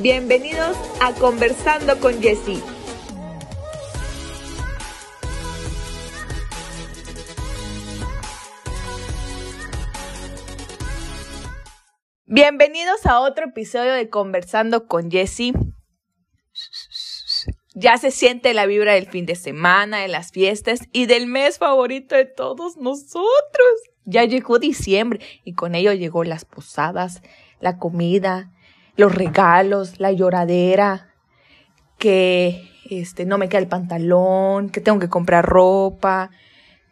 Bienvenidos a Conversando con Jessie. Bienvenidos a otro episodio de Conversando con Jessie. Ya se siente la vibra del fin de semana, de las fiestas y del mes favorito de todos nosotros. Ya llegó diciembre y con ello llegó las posadas, la comida, los regalos, la lloradera, que este no me queda el pantalón, que tengo que comprar ropa.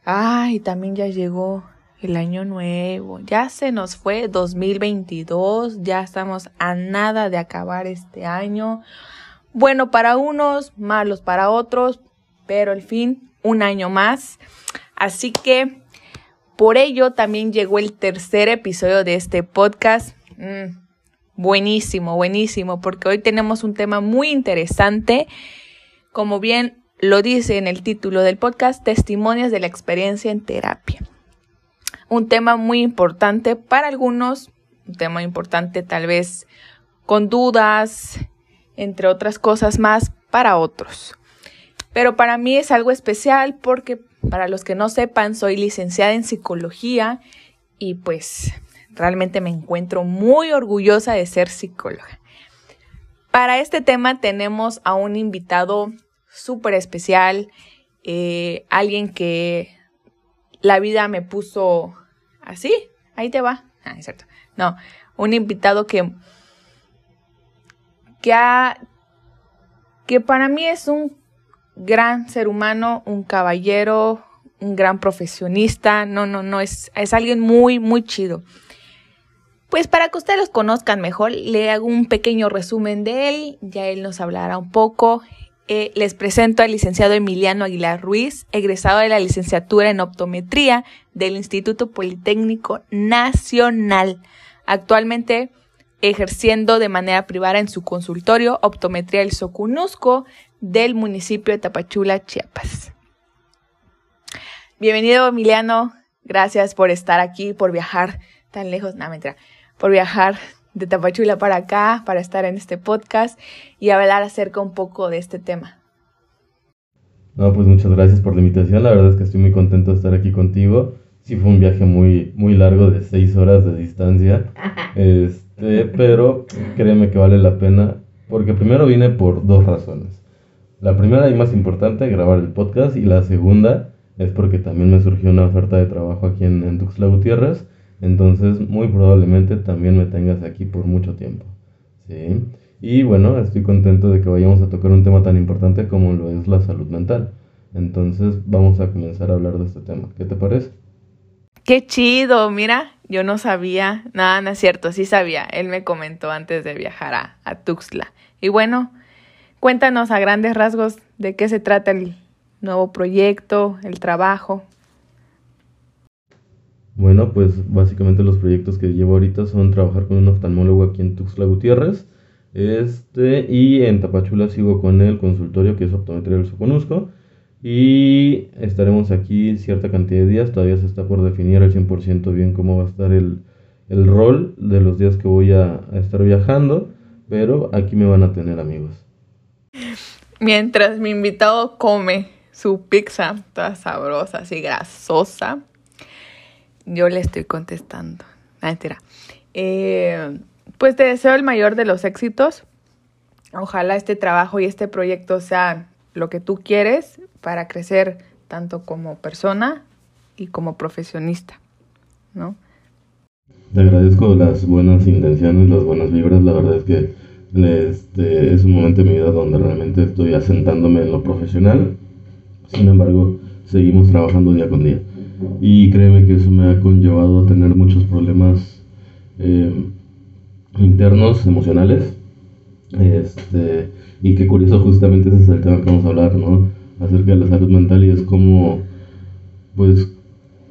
Ay, también ya llegó el año nuevo. Ya se nos fue 2022, ya estamos a nada de acabar este año. Bueno para unos, malos para otros, pero al fin un año más. Así que por ello también llegó el tercer episodio de este podcast. Mm, buenísimo, buenísimo, porque hoy tenemos un tema muy interesante. Como bien lo dice en el título del podcast, Testimonios de la experiencia en terapia. Un tema muy importante para algunos, un tema importante tal vez con dudas, entre otras cosas más para otros. Pero para mí es algo especial porque para los que no sepan, soy licenciada en psicología y pues realmente me encuentro muy orgullosa de ser psicóloga. Para este tema tenemos a un invitado súper especial, eh, alguien que la vida me puso así, ahí te va. Ah, es cierto. No, un invitado que, que, que para mí es un gran ser humano, un caballero, un gran profesionista. No, no, no, es, es alguien muy, muy chido. Pues para que ustedes los conozcan mejor, le hago un pequeño resumen de él, ya él nos hablará un poco. Eh, les presento al licenciado Emiliano Aguilar Ruiz, egresado de la licenciatura en optometría del Instituto Politécnico Nacional. Actualmente ejerciendo de manera privada en su consultorio Optometría del Socunusco del municipio de Tapachula, Chiapas. Bienvenido Emiliano, gracias por estar aquí, por viajar tan lejos, no mentira, por viajar de Tapachula para acá, para estar en este podcast y hablar acerca un poco de este tema. No, pues muchas gracias por la invitación, la verdad es que estoy muy contento de estar aquí contigo. Sí fue un viaje muy, muy largo de seis horas de distancia, este, pero créeme que vale la pena porque primero vine por dos razones. La primera y más importante, grabar el podcast. Y la segunda es porque también me surgió una oferta de trabajo aquí en, en Tuxtla Gutiérrez. Entonces, muy probablemente también me tengas aquí por mucho tiempo. ¿sí? Y bueno, estoy contento de que vayamos a tocar un tema tan importante como lo es la salud mental. Entonces, vamos a comenzar a hablar de este tema. ¿Qué te parece? Qué chido, mira, yo no sabía, nada, no es cierto, sí sabía, él me comentó antes de viajar a, a Tuxtla. Y bueno, Cuéntanos a grandes rasgos de qué se trata el nuevo proyecto, el trabajo. Bueno, pues básicamente los proyectos que llevo ahorita son trabajar con un oftalmólogo aquí en Tuxtla Gutiérrez. Este, y en Tapachula sigo con el consultorio que es optometría del Soconusco. Y estaremos aquí cierta cantidad de días. Todavía se está por definir al 100% bien cómo va a estar el, el rol de los días que voy a, a estar viajando. Pero aquí me van a tener amigos. Mientras mi invitado come su pizza toda sabrosa, así grasosa, yo le estoy contestando. Ah, eh, pues te deseo el mayor de los éxitos. Ojalá este trabajo y este proyecto sean lo que tú quieres para crecer tanto como persona y como profesionista, ¿no? Te agradezco las buenas intenciones, las buenas vibras. La verdad es que este, es un momento en mi vida donde realmente estoy asentándome en lo profesional. Sin embargo, seguimos trabajando día con día. Y créeme que eso me ha conllevado a tener muchos problemas eh, internos, emocionales. Este, y qué curioso, justamente ese es el tema que vamos a hablar, ¿no? Acerca de la salud mental y es como, pues,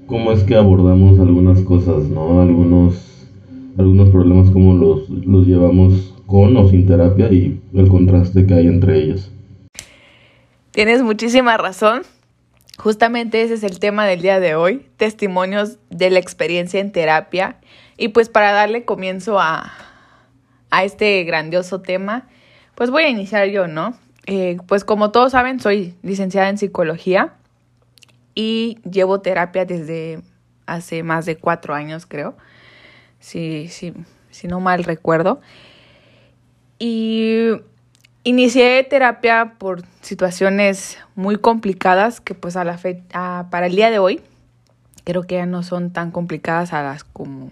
cómo es que abordamos algunas cosas, ¿no? Algunos, algunos problemas, cómo los, los llevamos con o sin terapia y el contraste que hay entre ellos. Tienes muchísima razón. Justamente ese es el tema del día de hoy, testimonios de la experiencia en terapia. Y pues para darle comienzo a, a este grandioso tema, pues voy a iniciar yo, ¿no? Eh, pues como todos saben, soy licenciada en psicología y llevo terapia desde hace más de cuatro años, creo, si, si, si no mal recuerdo. Y inicié terapia por situaciones muy complicadas que pues a la fe para el día de hoy creo que ya no son tan complicadas a las como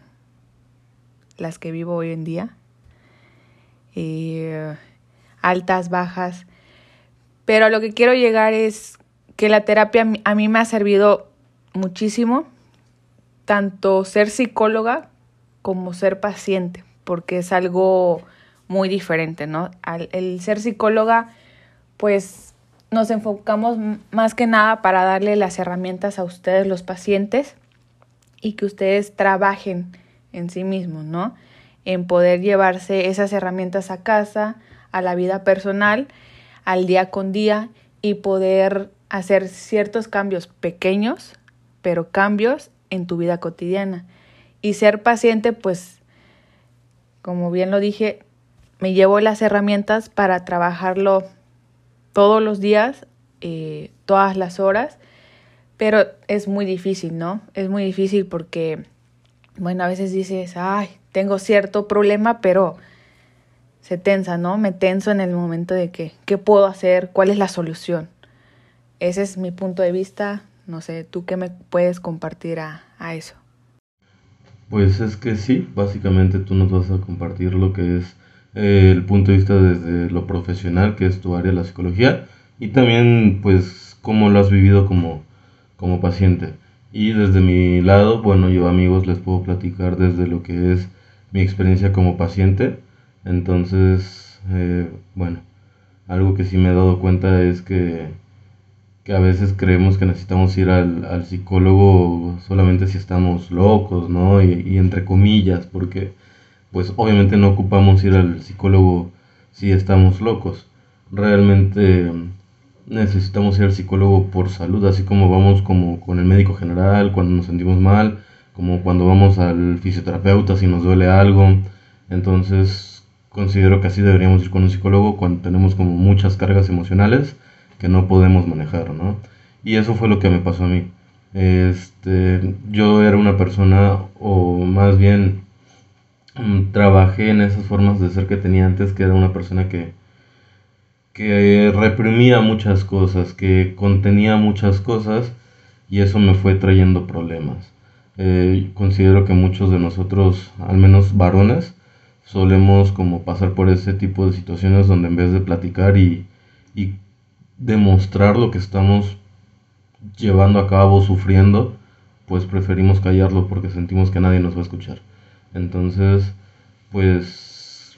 las que vivo hoy en día. Eh, altas, bajas. Pero a lo que quiero llegar es que la terapia a mí me ha servido muchísimo, tanto ser psicóloga como ser paciente, porque es algo muy diferente, ¿no? Al, el ser psicóloga, pues nos enfocamos más que nada para darle las herramientas a ustedes, los pacientes, y que ustedes trabajen en sí mismos, ¿no? En poder llevarse esas herramientas a casa, a la vida personal, al día con día y poder hacer ciertos cambios pequeños, pero cambios en tu vida cotidiana. Y ser paciente, pues, como bien lo dije, me llevo las herramientas para trabajarlo todos los días, eh, todas las horas, pero es muy difícil, ¿no? Es muy difícil porque, bueno, a veces dices, ay, tengo cierto problema, pero se tensa, ¿no? Me tenso en el momento de que, ¿qué puedo hacer? ¿Cuál es la solución? Ese es mi punto de vista. No sé, ¿tú qué me puedes compartir a, a eso? Pues es que sí, básicamente tú nos vas a compartir lo que es eh, el punto de vista desde lo profesional, que es tu área, la psicología, y también pues cómo lo has vivido como, como paciente. Y desde mi lado, bueno, yo amigos les puedo platicar desde lo que es mi experiencia como paciente. Entonces, eh, bueno, algo que sí me he dado cuenta es que, que a veces creemos que necesitamos ir al, al psicólogo solamente si estamos locos, ¿no? Y, y entre comillas, porque pues obviamente no ocupamos ir al psicólogo si estamos locos. Realmente necesitamos ir al psicólogo por salud, así como vamos como con el médico general cuando nos sentimos mal, como cuando vamos al fisioterapeuta si nos duele algo. Entonces considero que así deberíamos ir con un psicólogo cuando tenemos como muchas cargas emocionales que no podemos manejar, ¿no? Y eso fue lo que me pasó a mí. Este, yo era una persona, o más bien Mm, trabajé en esas formas de ser que tenía antes, que era una persona que, que reprimía muchas cosas, que contenía muchas cosas y eso me fue trayendo problemas. Eh, considero que muchos de nosotros, al menos varones, solemos como pasar por ese tipo de situaciones donde en vez de platicar y, y demostrar lo que estamos llevando a cabo, sufriendo, pues preferimos callarlo porque sentimos que nadie nos va a escuchar. Entonces, pues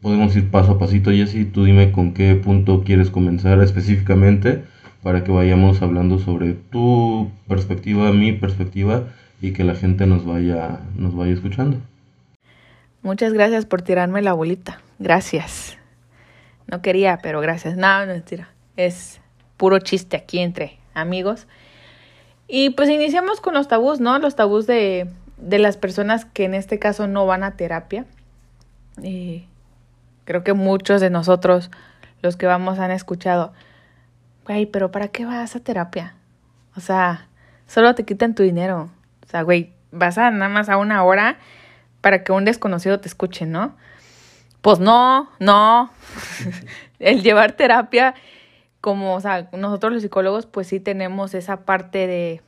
podemos ir paso a pasito. Jessy, tú dime con qué punto quieres comenzar específicamente para que vayamos hablando sobre tu perspectiva, mi perspectiva y que la gente nos vaya, nos vaya escuchando. Muchas gracias por tirarme la bolita. Gracias. No quería, pero gracias. No, no mentira. Es puro chiste aquí entre amigos. Y pues iniciamos con los tabús, ¿no? Los tabús de de las personas que en este caso no van a terapia. Y creo que muchos de nosotros, los que vamos, han escuchado, güey, pero ¿para qué vas a terapia? O sea, solo te quitan tu dinero. O sea, güey, vas a nada más a una hora para que un desconocido te escuche, ¿no? Pues no, no. El llevar terapia, como, o sea, nosotros los psicólogos, pues sí tenemos esa parte de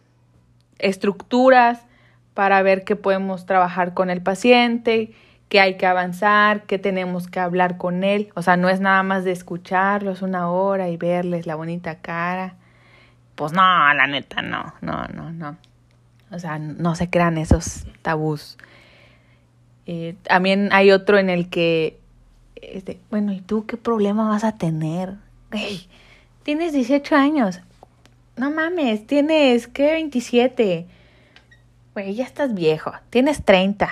estructuras, para ver qué podemos trabajar con el paciente, qué hay que avanzar, qué tenemos que hablar con él. O sea, no es nada más de escucharlos una hora y verles la bonita cara. Pues no, la neta, no, no, no, no. O sea, no se crean esos tabús. Eh, también hay otro en el que, este, bueno, ¿y tú qué problema vas a tener? Tienes 18 años. No mames, tienes, ¿qué? 27 güey, ya estás viejo, tienes 30.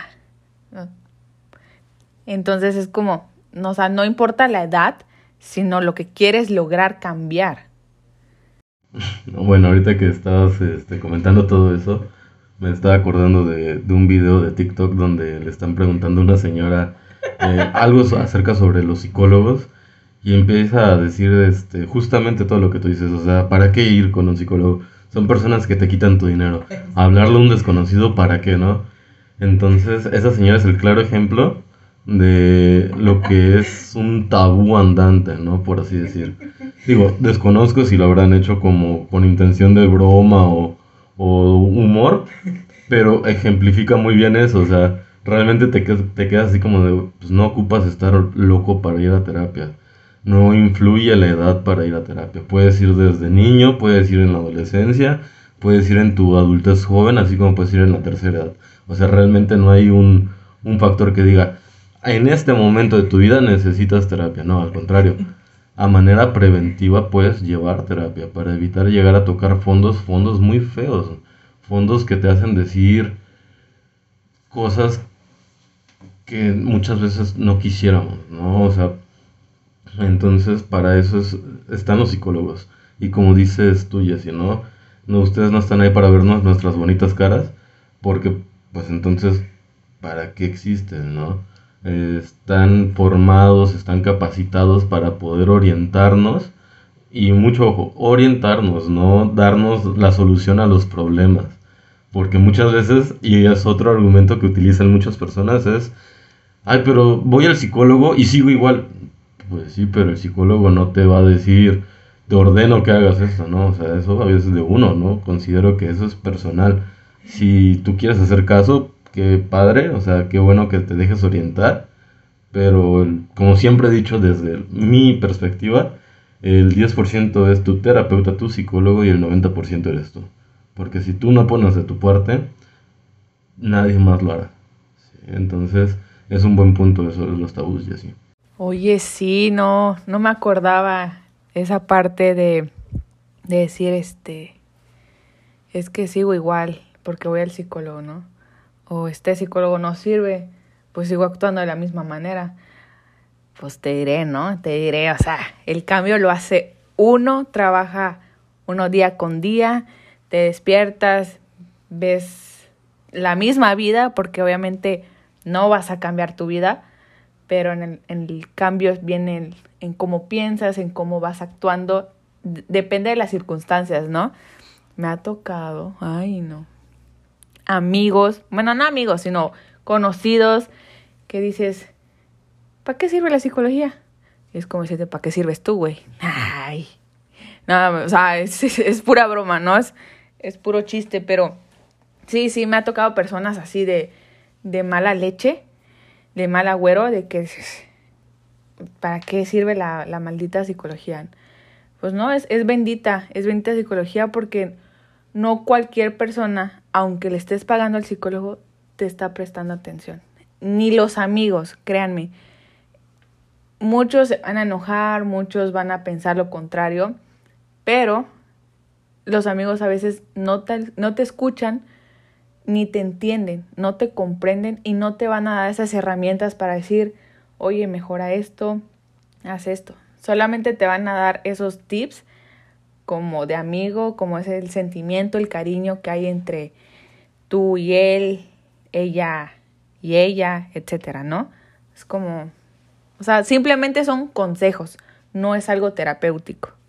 Entonces es como, no, o sea, no importa la edad, sino lo que quieres lograr cambiar. Bueno, ahorita que estabas este, comentando todo eso, me estaba acordando de, de, un video de TikTok donde le están preguntando a una señora eh, algo acerca sobre los psicólogos y empieza a decir este, justamente todo lo que tú dices, o sea, ¿para qué ir con un psicólogo? Son personas que te quitan tu dinero. Hablarle a un desconocido, ¿para qué, no? Entonces, esa señora es el claro ejemplo de lo que es un tabú andante, ¿no? Por así decir. Digo, desconozco si lo habrán hecho como con intención de broma o, o humor, pero ejemplifica muy bien eso, o sea, realmente te, te quedas así como de, pues no ocupas estar loco para ir a terapia. No influye la edad para ir a terapia. Puedes ir desde niño, puedes ir en la adolescencia, puedes ir en tu adultez joven, así como puedes ir en la tercera edad. O sea, realmente no hay un, un factor que diga, en este momento de tu vida necesitas terapia. No, al contrario. A manera preventiva puedes llevar terapia para evitar llegar a tocar fondos, fondos muy feos. Fondos que te hacen decir cosas que muchas veces no quisiéramos, ¿no? O sea, entonces para eso están los psicólogos. Y como dices tú, Jessy, ¿no? ¿no? Ustedes no están ahí para vernos nuestras bonitas caras, porque pues entonces, ¿para qué existen, no? están formados, están capacitados para poder orientarnos y mucho ojo, orientarnos, no darnos la solución a los problemas. Porque muchas veces, y es otro argumento que utilizan muchas personas, es, ay, pero voy al psicólogo y sigo igual. Pues sí, pero el psicólogo no te va a decir, te ordeno que hagas eso, ¿no? O sea, eso a veces de uno, ¿no? Considero que eso es personal. Si tú quieres hacer caso, qué padre, o sea, qué bueno que te dejes orientar, pero como siempre he dicho desde mi perspectiva, el 10% es tu terapeuta, tu psicólogo y el 90% eres tú. Porque si tú no pones de tu parte, nadie más lo hará. Entonces, es un buen punto eso de los tabús y así. Oye, sí, no, no me acordaba esa parte de, de decir, este, es que sigo igual porque voy al psicólogo, ¿no? o este psicólogo no sirve, pues sigo actuando de la misma manera. Pues te diré, ¿no? Te diré, o sea, el cambio lo hace uno, trabaja uno día con día, te despiertas, ves la misma vida, porque obviamente no vas a cambiar tu vida, pero en el, en el cambio viene en, cómo piensas, en cómo vas actuando, depende de las circunstancias, ¿no? Me ha tocado, ay no, amigos, bueno, no amigos, sino conocidos, que dices, ¿para qué sirve la psicología? es como decirte, ¿para qué sirves tú, güey? Ay, nada, o sea, es, pura broma, ¿no? Es, es puro chiste, pero sí, sí, me ha tocado personas así de, de mala leche, de mal agüero, de que, ¿para qué sirve la, la maldita psicología? Pues no, es, es bendita, es bendita psicología porque no cualquier persona, aunque le estés pagando al psicólogo, te está prestando atención. Ni los amigos, créanme. Muchos se van a enojar, muchos van a pensar lo contrario, pero los amigos a veces no no te escuchan ni te entienden, no te comprenden y no te van a dar esas herramientas para decir, oye, mejora esto, haz esto. Solamente te van a dar esos tips como de amigo, como es el sentimiento, el cariño que hay entre tú y él, ella y ella, etcétera, ¿no? Es como, o sea, simplemente son consejos, no es algo terapéutico.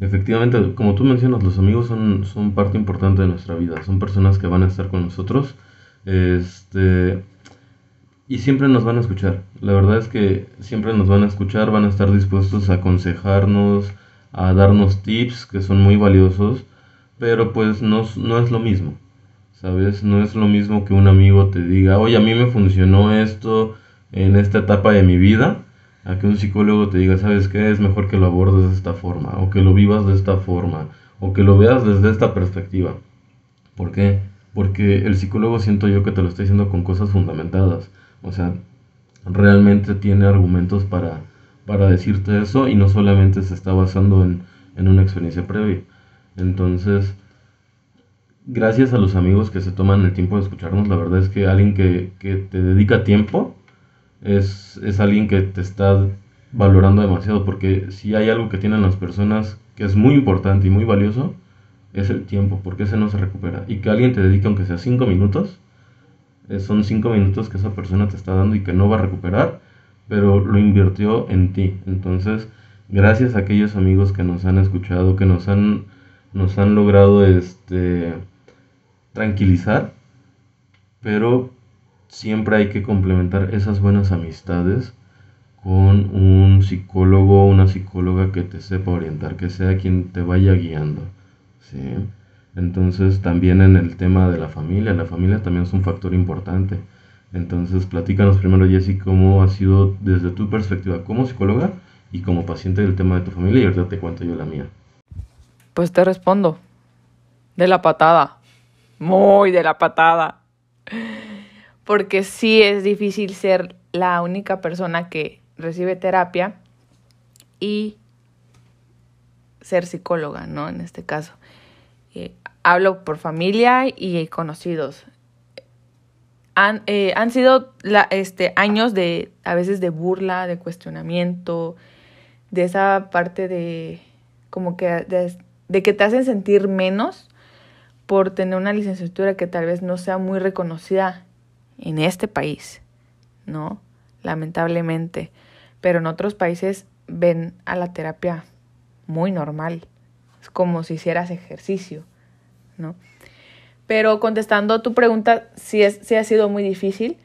Efectivamente, como tú mencionas, los amigos son, son parte importante de nuestra vida, son personas que van a estar con nosotros, este, y siempre nos van a escuchar. La verdad es que siempre nos van a escuchar, van a estar dispuestos a aconsejarnos, a darnos tips que son muy valiosos, pero pues no, no es lo mismo, ¿sabes? No es lo mismo que un amigo te diga, oye, a mí me funcionó esto en esta etapa de mi vida, a que un psicólogo te diga, ¿sabes qué? Es mejor que lo abordes de esta forma, o que lo vivas de esta forma, o que lo veas desde esta perspectiva. ¿Por qué? Porque el psicólogo siento yo que te lo está diciendo con cosas fundamentadas. O sea, realmente tiene argumentos para, para decirte eso y no solamente se está basando en, una experiencia previa. Entonces, gracias a los amigos que se toman el tiempo de escucharnos, la verdad es que alguien que, te dedica tiempo es, es, alguien que te está valorando demasiado, porque si hay algo que tienen las personas que es muy importante y muy valioso, es el tiempo, porque ese no se recupera. Y que alguien te dedique aunque sea cinco minutos, Eh, son cinco minutos que esa persona te está dando y que no va a recuperar, pero lo invirtió en ti. Entonces, gracias a aquellos amigos que nos han escuchado, que nos han, nos han logrado este, tranquilizar, pero siempre hay que complementar esas buenas amistades con un psicólogo o una psicóloga que te sepa orientar, que sea quien te vaya guiando. ¿sí? Entonces también en el tema de la familia, la familia también es un factor importante. Entonces platícanos primero Jessy cómo ha sido desde tu perspectiva como psicóloga y como paciente del tema de tu familia y ahorita te cuento yo la mía. Pues te respondo. De la patada. Muy de la patada. Porque sí es difícil ser la única persona que recibe terapia y ser psicóloga, ¿no? En este caso. Eh, hablo por familia y conocidos. Han, eh, han sido este, años de, a veces, de burla, de cuestionamiento, de esa parte de, como que, de que te hacen sentir menos por tener una licenciatura que tal vez no sea muy reconocida en este país, ¿no? Lamentablemente. Pero en otros países ven a la terapia muy normal. Es como si hicieras ejercicio. ¿no? Pero contestando tu pregunta, sí, es, sí ha sido muy difícil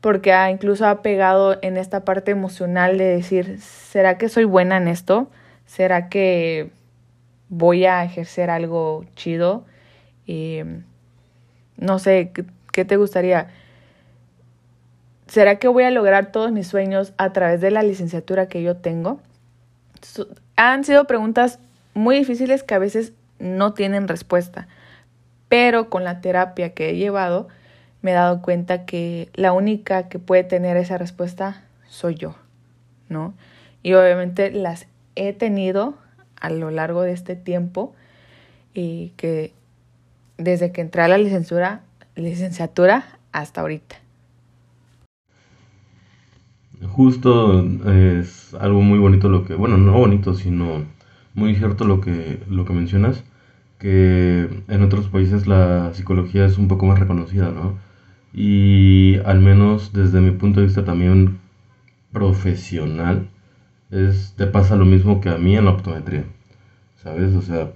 porque incluso ha pegado en esta parte emocional de decir, ¿será que soy buena en esto? ¿Será que voy a ejercer algo chido? no sé, ¿qué te gustaría? ¿Será que voy a lograr todos mis sueños a través de la licenciatura que yo tengo? Han sido preguntas muy difíciles que a veces no tienen respuesta pero con la terapia que he llevado me he dado cuenta que la única que puede tener esa respuesta soy yo, ¿no? Y obviamente las he tenido a lo largo de este tiempo y que desde que entré a la licenciatura, licenciatura hasta ahorita. Justo es algo muy bonito lo que, bueno, no bonito, sino muy cierto lo que, lo que mencionas que en otros países la psicología es un poco más reconocida, ¿no? Y al menos desde mi punto de vista también profesional, es, te pasa lo mismo que a mí en la optometría, ¿sabes? O sea,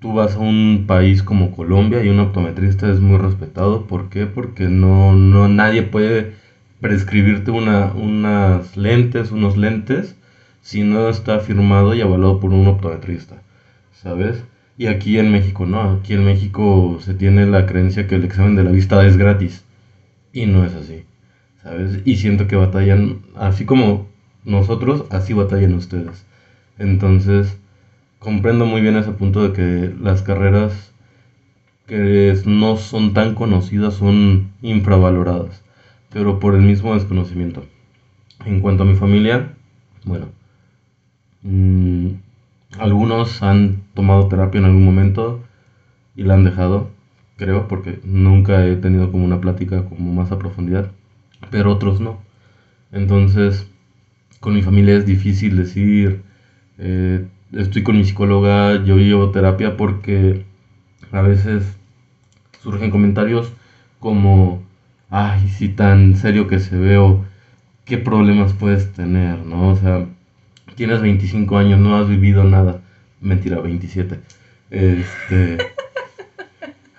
tú vas a un país como Colombia y un optometrista es muy respetado, ¿por qué? Porque no, no nadie puede prescribirte una, unas lentes, unos lentes, si no está firmado y avalado por un optometrista, ¿sabes? Y aquí en México no, aquí en México se tiene la creencia que el examen de la vista es gratis. Y no es así, ¿sabes? Y siento que batallan, así como nosotros, así batallan ustedes. Entonces, comprendo muy bien ese punto de que las carreras que no son tan conocidas son infravaloradas, pero por el mismo desconocimiento. En cuanto a mi familia, bueno, mmm, algunos han tomado terapia en algún momento y la han dejado, creo, porque nunca he tenido como una plática como más a profundidad, pero otros no. Entonces, con mi familia es difícil decir, eh, estoy con mi psicóloga, yo llevo terapia porque a veces surgen comentarios como, ay, si tan serio que se veo, ¿qué problemas puedes tener? ¿No? O sea, tienes 25 años, no has vivido nada. Mentira, 27. Este.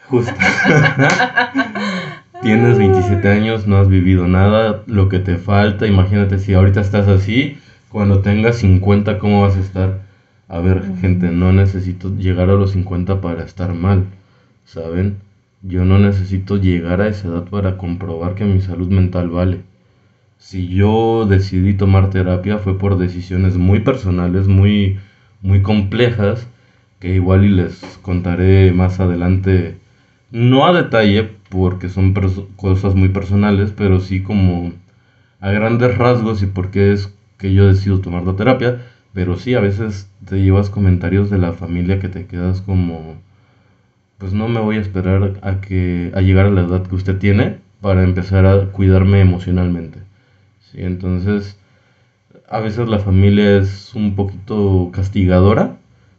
Justo. tienes 27 años, no has vivido nada, lo que te falta. Imagínate si ahorita estás así, cuando tengas 50, ¿cómo vas a estar? A ver, gente, no necesito llegar a los 50 para estar mal, ¿saben? Yo no necesito llegar a esa edad para comprobar que mi salud mental vale. Si yo decidí tomar terapia fue por decisiones muy personales, muy, muy complejas, que igual y les contaré más adelante, no a detalle, porque son cosas muy personales, pero sí como a grandes rasgos y por qué es que yo decido tomar la terapia, pero sí a veces te llevas comentarios de la familia que te quedas como pues no me voy a esperar a que a llegar a la edad que usted tiene para empezar a cuidarme emocionalmente. ¿sí? Entonces, a veces la familia es un poquito castigadora,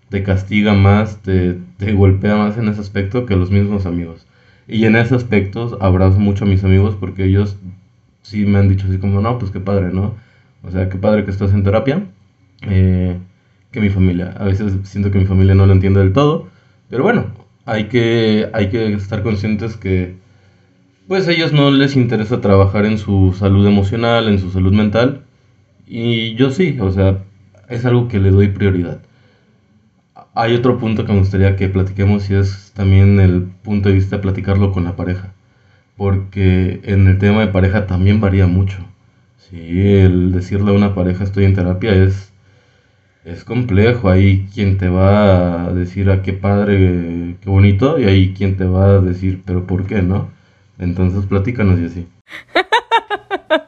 te castiga más, te, golpea más en ese aspecto que los mismos amigos. Y en ese aspecto abrazo mucho a mis amigos porque ellos sí me han dicho así como, no, pues qué padre, ¿no? O sea, qué padre que estás en terapia. Eh, que mi familia. A veces siento que mi familia no lo entiende del todo. Pero bueno, hay que, hay que estar conscientes que pues a ellos no les interesa trabajar en su salud emocional, en su salud mental. Y yo sí, o sea, es algo que le doy prioridad. Hay otro punto que me gustaría que platiquemos y es también el punto de vista de platicarlo con la pareja. Porque en el tema de pareja también varía mucho. Sí, el decirle a una pareja estoy en terapia es, es complejo. Hay quien te va a decir a ah, qué padre, qué bonito, y hay quien te va a decir, pero ¿por qué no? Entonces platícanos y así.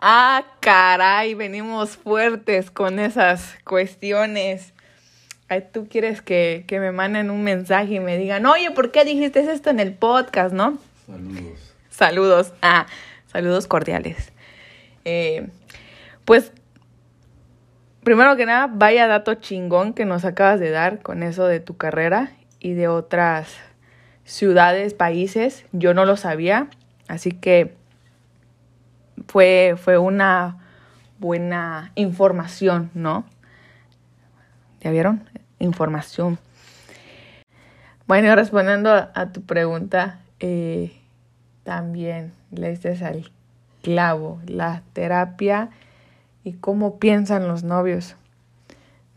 ah, caray, venimos fuertes con esas cuestiones. Ay, tú quieres que, que, me manden un mensaje y me digan, oye, ¿por qué dijiste esto en el podcast, no? Saludos. Saludos. Ah, saludos cordiales. Eh, pues, primero que nada, vaya dato chingón que nos acabas de dar con eso de tu carrera y de otras ciudades, países. Yo no lo sabía, así que fue, fue una buena información, ¿no? ¿Ya vieron? Información. Bueno, respondiendo a tu pregunta, eh, también le dices al clavo, la terapia y cómo piensan los novios.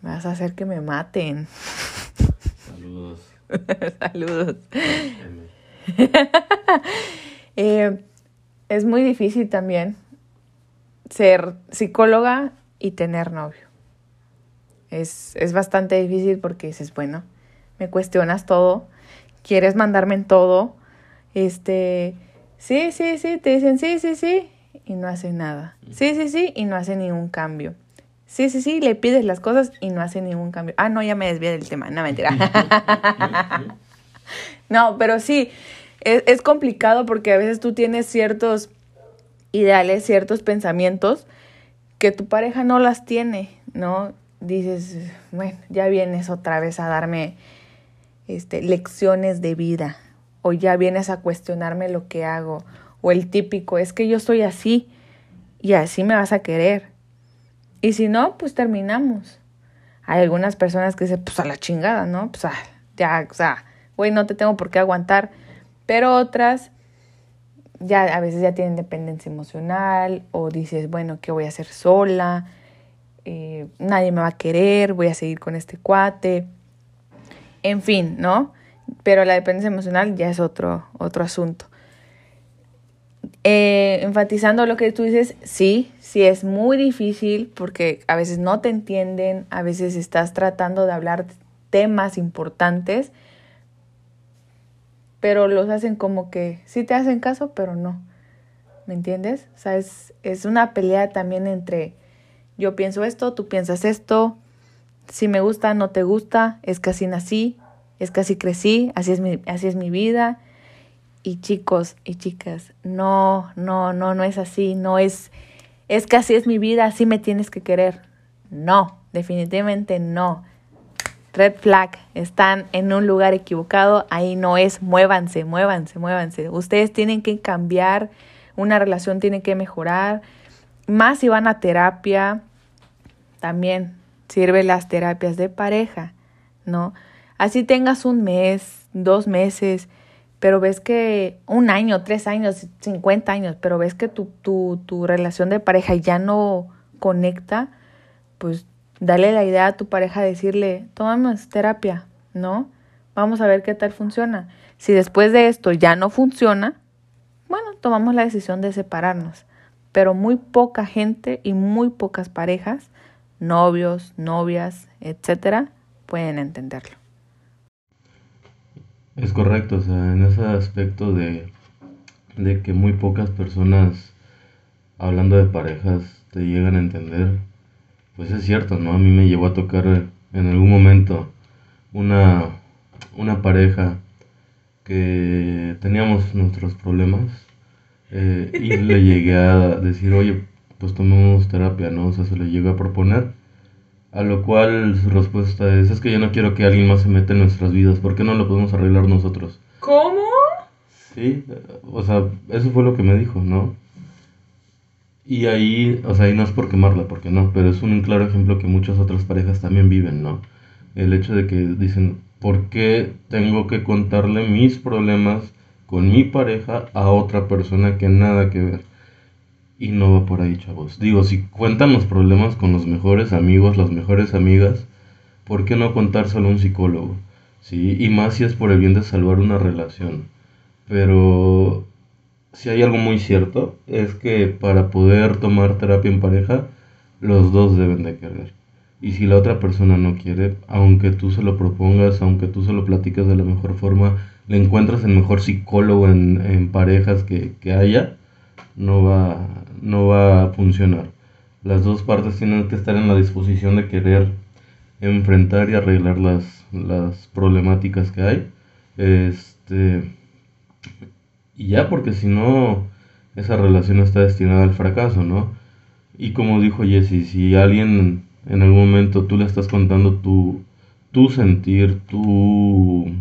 Me vas a hacer que me maten. Saludos. Saludos. Eh, es muy difícil también ser psicóloga y tener novio. Es, es bastante difícil porque dices, bueno, me cuestionas todo, quieres mandarme en todo, este, sí, sí, sí, te dicen sí, sí, sí, y no hacen nada. Sí, sí, sí, y no hacen ningún cambio. Sí, sí, sí, le pides las cosas y no hace ningún cambio. Ah, no, ya me desvié del tema, no mentira. no, pero sí, es, es, complicado porque a veces tú tienes ciertos ideales, ciertos pensamientos que tu pareja no las tiene, ¿no? Dices, bueno, ya vienes otra vez a darme este, lecciones de vida o ya vienes a cuestionarme lo que hago o el típico, es que yo soy así y así me vas a querer y si no, pues terminamos. Hay algunas personas que dicen, pues a la chingada, ¿no? Pues ah, ya, o sea, güey, no te tengo por qué aguantar. Pero otras ya a veces ya tienen dependencia emocional o dices, bueno, ¿qué voy a hacer sola? Eh, nadie me va a querer, voy a seguir con este cuate. En fin, ¿no? Pero la dependencia emocional ya es otro, otro asunto. Eh, enfatizando lo que tú dices, sí, sí es muy difícil porque a veces no te entienden, a veces estás tratando de hablar temas importantes, pero los hacen como que sí te hacen caso, pero no. ¿Me entiendes? O sea, es, es una pelea también entre yo pienso esto, tú piensas esto, si me gusta, no te gusta, es así nací, es así crecí, así es mi, así es mi vida y chicos y chicas, no, no, no, no es así, no es, es que así es mi vida, así me tienes que querer. No, definitivamente no. Red flag, están en un lugar equivocado, ahí no es, muévanse, muévanse, muévanse. Ustedes tienen que cambiar, una relación tiene que mejorar, más si van a terapia, también sirven las terapias de pareja, ¿no? Así tengas un mes, dos meses, pero ves que un año, tres años, cincuenta años, pero ves que tu, tu, tu relación de pareja ya no conecta, pues dale la idea a tu pareja, decirle, tomamos terapia, ¿no? Vamos a ver qué tal funciona. Si después de esto ya no funciona, bueno, tomamos la decisión de separarnos. Pero muy poca gente y muy pocas parejas, novios, novias, etcétera, pueden entenderlo. Es correcto, o sea, en ese aspecto de, de que muy pocas personas, hablando de parejas, te llegan a entender, pues es cierto, ¿no? A mí me llevó a tocar en algún momento una, una pareja que teníamos nuestros problemas eh, y le llegué a decir, oye, pues tomemos terapia, ¿no? O sea, se le llegó a proponer a lo cual su respuesta es, es que yo no quiero que alguien más se meta en nuestras vidas, ¿por qué no lo podemos arreglar nosotros? ¿Cómo? Sí, o sea, eso fue lo que me dijo, ¿no? Y ahí, o sea, ahí no es por quemarla, porque no, pero es un claro ejemplo que muchas otras parejas también viven, ¿no? El hecho de que dicen, ¿por qué tengo que contarle mis problemas con mi pareja a otra persona que nada que ver? Y no va por ahí, chavos. Digo, si cuentan los problemas con los mejores amigos, las mejores amigas, ¿por qué no contárselo a un psicólogo? Sí, y más si es por el bien de salvar una relación. Pero si hay algo muy cierto, es que para poder tomar terapia en pareja, los dos deben de querer. Y si la otra persona no quiere, aunque tú se lo propongas, aunque tú se lo platicas de la mejor forma, le encuentras el mejor psicólogo en, en parejas que, que, haya, no va, no va a funcionar. Las dos partes tienen que estar en la disposición de querer enfrentar y arreglar las, las problemáticas que hay. Este, y ya, porque si no, esa relación está destinada al fracaso, ¿no? Y como dijo Jesse, si alguien en algún momento tú le estás contando tu, tu sentir, tu,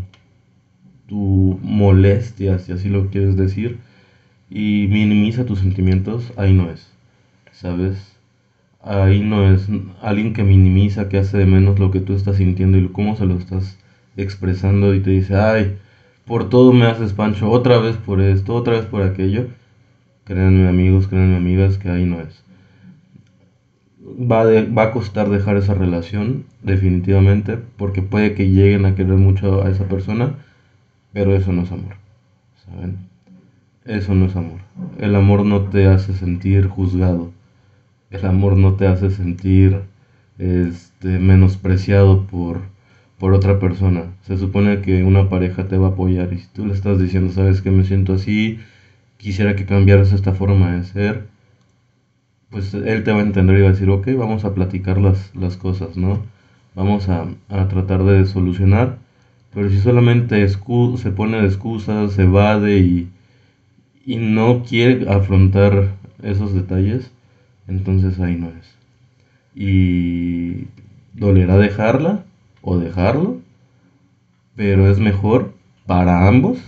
tu molestia, si así lo quieres decir, y minimiza tus sentimientos, ahí no es, ¿sabes? Ahí no es alguien que minimiza, que hace de menos lo que tú estás sintiendo y cómo se lo estás expresando y te dice, ay, por todo me haces pancho, otra vez por esto, otra vez por aquello. Créanme amigos, créanme amigas que ahí no es. Va, va a costar dejar esa relación, definitivamente, porque puede que lleguen a querer mucho a esa persona, pero eso no es amor, ¿saben? Eso no es amor. El amor no te hace sentir juzgado. El amor no te hace sentir este, menospreciado por, por otra persona. Se supone que una pareja te va a apoyar y si tú le estás diciendo, sabes que me siento así, quisiera que cambiaras esta forma de ser, pues él te va a entender y va a decir, ok, vamos a platicar las, las cosas, ¿no? Vamos a, a tratar de solucionar. Pero si solamente se pone de excusas, se evade y, y no quiere afrontar esos detalles, entonces ahí no es. Y dolerá dejarla, o dejarlo, pero es mejor para ambos,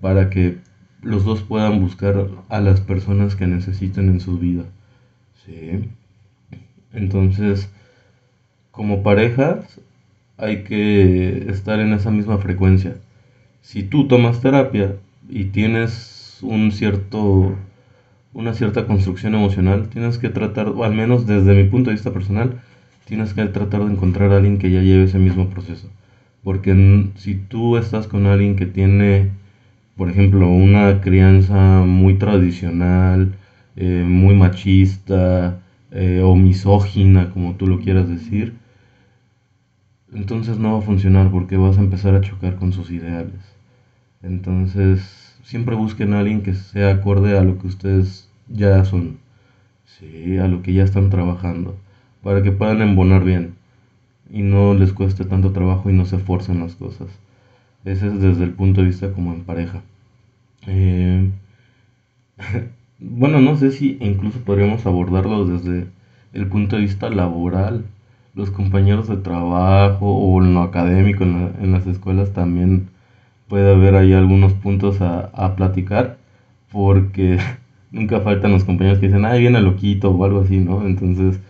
para que los dos puedan buscar a las personas que necesiten en su vida. ¿sí? Entonces, como parejas, hay que estar en esa misma frecuencia. Si tú tomas terapia y tienes un cierto una cierta construcción emocional, tienes que tratar, al menos desde mi punto de vista personal, tienes que tratar de encontrar a alguien que ya lleve ese mismo proceso. Porque si tú estás con alguien que tiene, por ejemplo, una crianza muy tradicional, eh, muy machista eh, o misógina, como tú lo quieras decir, entonces no va a funcionar porque vas a empezar a chocar con sus ideales. Entonces, siempre busquen a alguien que sea acorde a lo que ustedes ya son, ¿sí? a lo que ya están trabajando para que puedan embonar bien y no les cueste tanto trabajo y no se esfuercen las cosas. Ese es desde el punto de vista como en pareja. Eh, bueno, no sé si incluso podríamos abordarlo desde el punto de vista laboral. Los compañeros de trabajo o en lo académico, en, las escuelas también puede haber ahí algunos puntos a, a platicar porque nunca faltan los compañeros que dicen, ay, viene loquito o algo así, ¿no? Entonces,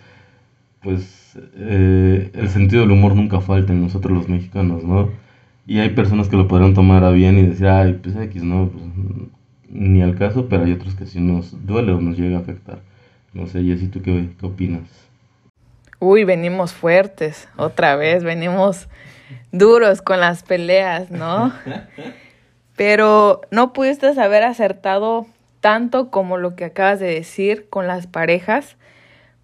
pues eh, el sentido del humor nunca falta en nosotros los mexicanos, ¿no? Y hay personas que lo podrán tomar a bien y decir, ay, pues X, no, pues, ni al caso, pero hay otros que sí nos duele o nos llega a afectar. No sé, Jessy, ¿tú qué, qué opinas? Uy, venimos fuertes, otra vez, venimos duros con las peleas, ¿no? Pero no pudiste haber acertado tanto como lo que acabas de decir con las parejas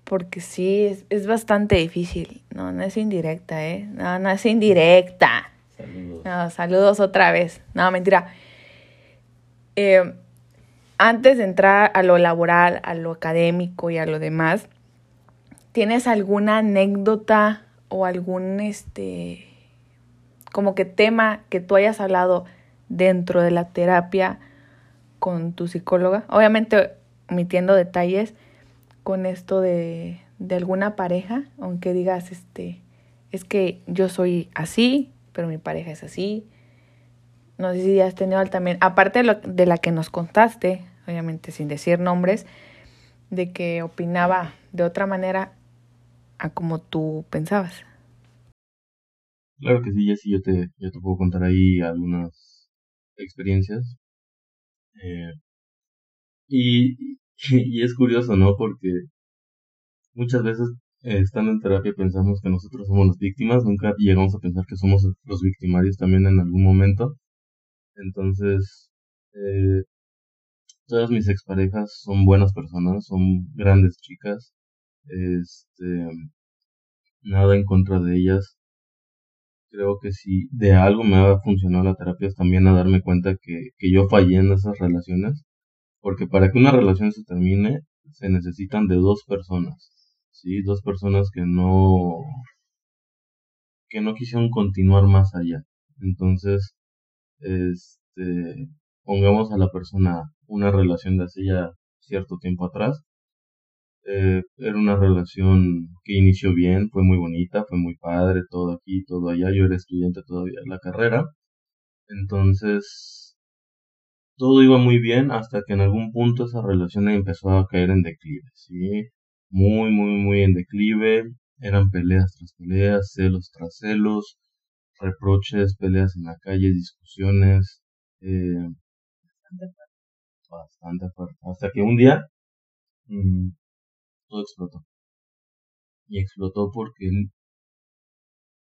porque sí, es, es, bastante difícil. No, no es indirecta, ¿eh? No, no es indirecta. Saludos. No, saludos otra vez. No, mentira. Eh, antes de entrar a lo laboral, a lo académico y a lo demás, ¿tienes alguna anécdota o algún, este, como que tema que tú hayas hablado dentro de la terapia con tu psicóloga? Obviamente omitiendo detalles con esto de, de alguna pareja, aunque digas, este, es que yo soy así, pero mi pareja es así. No sé si has tenido también, aparte de, lo, de la que nos contaste, obviamente sin decir nombres, de que opinaba de otra manera a como tú pensabas. Claro que sí, Jessy, yo te, yo te puedo contar ahí algunas experiencias. Eh, y, y es curioso, ¿no? Porque muchas veces eh, estando en terapia pensamos que nosotros somos las víctimas, nunca llegamos a pensar que somos los victimarios también en algún momento. Entonces, eh, todas mis exparejas son buenas personas, son grandes chicas. Este, nada en contra de ellas. Creo que si de algo me ha funcionado la terapia es también a darme cuenta que, que yo fallé en esas relaciones. Porque para que una relación se termine, se necesitan de dos personas. ¿sí? Dos personas que no, que no quisieron continuar más allá. Entonces, este, pongamos a la persona una relación de hace ya cierto tiempo atrás. Eh, era una relación que inició bien, fue muy bonita, fue muy padre, todo aquí, todo allá. Yo era estudiante todavía de la carrera. Entonces, todo iba muy bien hasta que en algún punto esa relación empezó a caer en declive, ¿sí? Muy, muy, muy en declive. Eran peleas tras peleas, celos tras celos, reproches, peleas en la calle, discusiones. Eh, bastante fuerte. Hasta que un día mm, todo explotó. Y explotó porque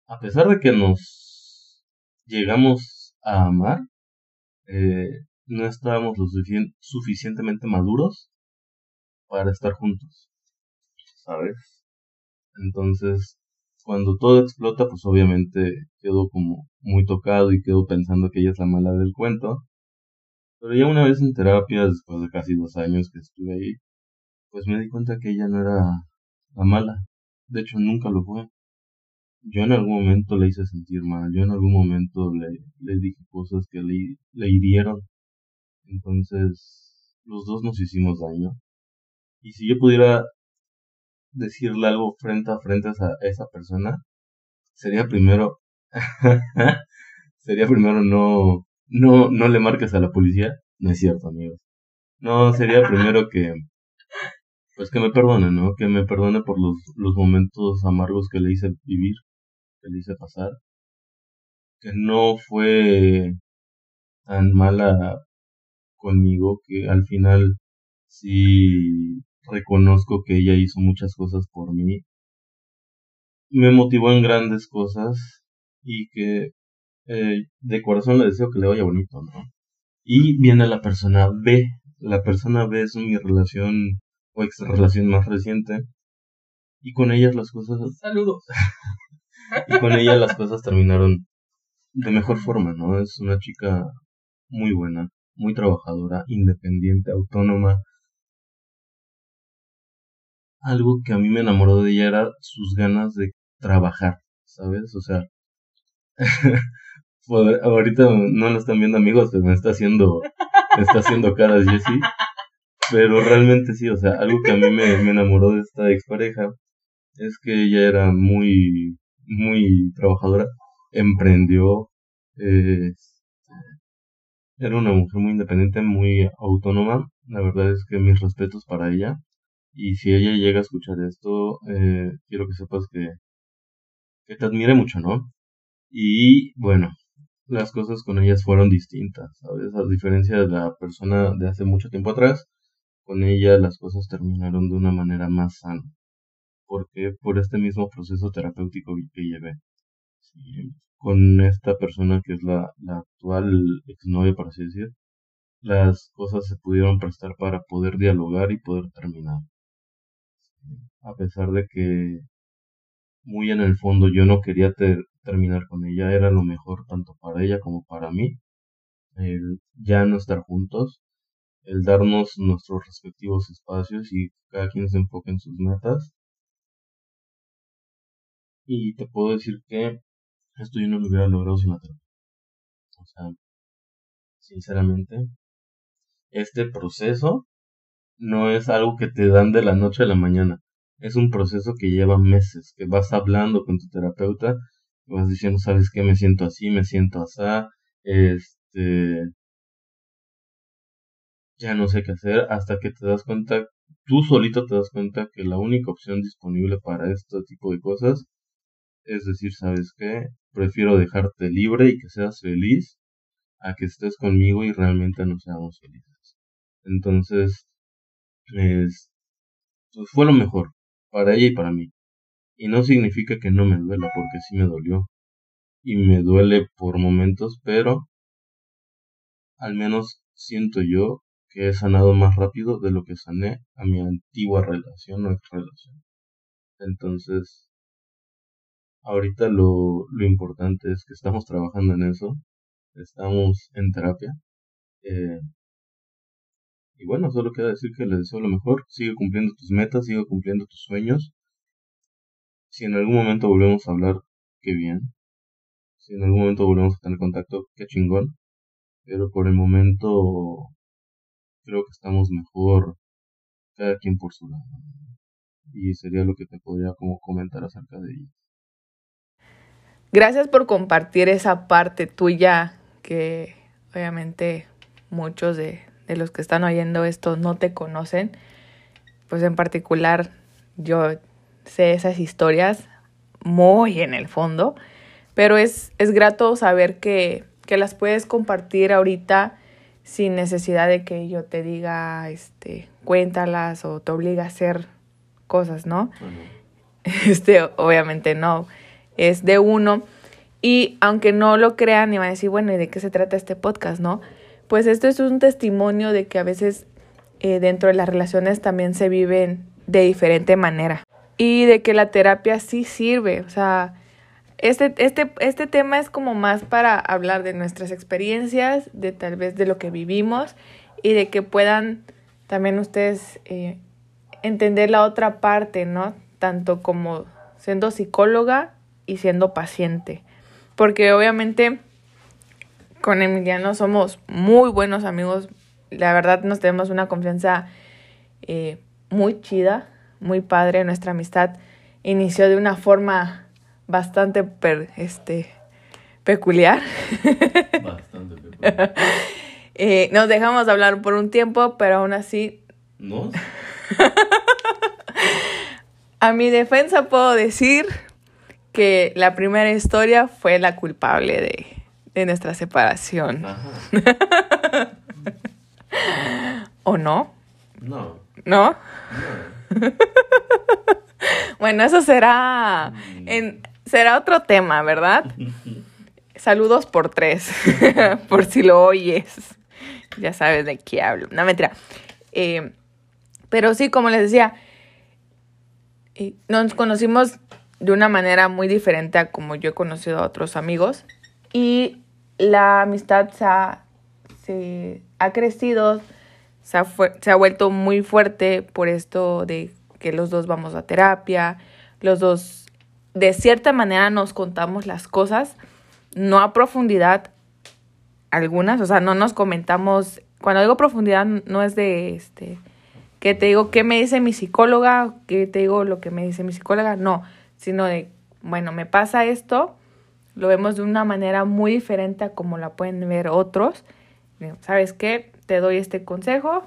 a pesar de que nos llegamos a amar, eh, no estábamos lo suficientemente maduros para estar juntos. ¿Sabes? Entonces, cuando todo explota, pues obviamente quedo como muy tocado y quedo pensando que ella es la mala del cuento. Pero ya una vez en terapia, después de casi dos años que estuve ahí, pues me di cuenta que ella no era la mala. De hecho, nunca lo fue. Yo en algún momento le hice sentir mal, yo en algún momento le, le dije cosas que le, le hirieron. Entonces, los dos nos hicimos daño. Y si yo pudiera decirle algo frente a frente a esa persona, sería primero, sería primero no, no, no le marques a la policía. No es cierto, amigos. No, sería primero que, pues que me perdone, ¿no? Que me perdone por los, los momentos amargos que le hice vivir, que le hice pasar. Que no fue tan mala conmigo que al final sí reconozco que ella hizo muchas cosas por mí. Me motivó en grandes cosas y que eh, de corazón le deseo que le vaya bonito, ¿no? Y viene la persona B. La persona B es mi relación o ex relación más reciente. Y con ellas las cosas. Saludos. y con ella las cosas terminaron de mejor forma, ¿no? Es una chica muy buena, muy trabajadora, independiente, autónoma, algo que a mí me enamoró de ella era sus ganas de trabajar, ¿sabes? O sea, ahorita no lo están viendo amigos, pero me está haciendo, me está haciendo caras Jessie. Pero realmente sí, o sea, algo que a mí me, me enamoró de esta expareja es que ella era muy, muy trabajadora, emprendió, eh, era una mujer muy independiente, muy autónoma. La verdad es que mis respetos para ella. Y si ella llega a escuchar esto, eh, quiero que sepas que, que te admire mucho, ¿no? Y bueno, las cosas con ellas fueron distintas, ¿sabes? A diferencia de la persona de hace mucho tiempo atrás, con ella las cosas terminaron de una manera más sana. porque Por este mismo proceso terapéutico que llevé. Con esta persona que es la, actual exnovia, por así decir, las cosas se pudieron prestar para poder dialogar y poder terminar a pesar de que muy en el fondo yo no quería terminar con ella, era lo mejor tanto para ella como para mí, el ya no estar juntos, el darnos nuestros respectivos espacios y cada quien se enfoque en sus metas. Y te puedo decir que esto yo no lo hubiera logrado sin la terapia. O sea, sinceramente, este proceso no es algo que te dan de la noche a la mañana. Es un proceso que lleva meses, que vas hablando con tu terapeuta, vas diciendo, sabes qué, me siento así, me siento así, este, ya no sé qué hacer hasta que te das cuenta, tú solito te das cuenta que la única opción disponible para este tipo de cosas es decir, ¿sabes qué? Prefiero dejarte libre y que seas feliz a que estés conmigo y realmente no seamos felices. Entonces, es, pues fue lo mejor para ella y para mí. Y no significa que no me duela, porque sí me dolió. Y me duele por momentos, pero al menos siento yo que he sanado más rápido de lo que sané a mi antigua relación o ex relación. Entonces, ahorita lo, lo importante es que estamos trabajando en eso, estamos en terapia. Eh, y bueno, solo queda decir que le deseo lo mejor, sigue cumpliendo tus metas, sigue cumpliendo tus sueños. Si en algún momento volvemos a hablar, qué bien. Si en algún momento volvemos a tener contacto, qué chingón. Pero por el momento creo que estamos mejor cada quien por su lado. Y sería lo que te podría como comentar acerca de ella. Gracias por compartir esa parte tuya que obviamente muchos de, de los que están oyendo esto no te conocen. Pues en particular yo sé esas historias muy en el fondo, pero es, es grato saber que, que las puedes compartir ahorita sin necesidad de que yo te diga, este, cuéntalas o te obliga a hacer cosas, ¿no? Este, obviamente no, es de uno. Y aunque no lo crean, y van a decir, bueno, ¿y de qué se trata este podcast, no? Pues esto es un testimonio de que a veces eh, dentro de las relaciones también se viven de diferente manera. Y de que la terapia sí sirve, o sea, este, este, este tema es como más para hablar de nuestras experiencias, de tal vez de lo que vivimos y de que puedan también ustedes eh, entender la otra parte, ¿no? Tanto como siendo psicóloga y siendo paciente. Porque obviamente con Emiliano somos muy buenos amigos. La verdad nos tenemos una confianza eh, muy chida, muy padre. Nuestra amistad inició de una forma bastante este, peculiar. Bastante peculiar. Eh, nos dejamos hablar por un tiempo, pero aún así... ¿No? A mi defensa puedo decir que la primera historia fue la culpable de, de nuestra separación. ¿O no? No. ¿No? no. bueno, eso será mm. en será otro tema, ¿verdad? Saludos por tres, por si lo oyes. Ya sabes de qué hablo. No, mentira. Eh, pero sí, como les decía, eh, nos conocimos de una manera muy diferente a como yo he conocido a otros amigos. Y la amistad se ha, se ha crecido, se ha, se ha vuelto muy fuerte por esto de que los dos vamos a terapia, los dos de cierta manera nos contamos las cosas, no a profundidad algunas, o sea, no nos comentamos, cuando digo profundidad no es de este, que te digo qué me dice mi psicóloga, que te digo lo que me dice mi psicóloga, no, sino de, bueno, me pasa esto, lo vemos de una manera muy diferente a como la pueden ver otros. ¿Sabes qué? Te doy este consejo,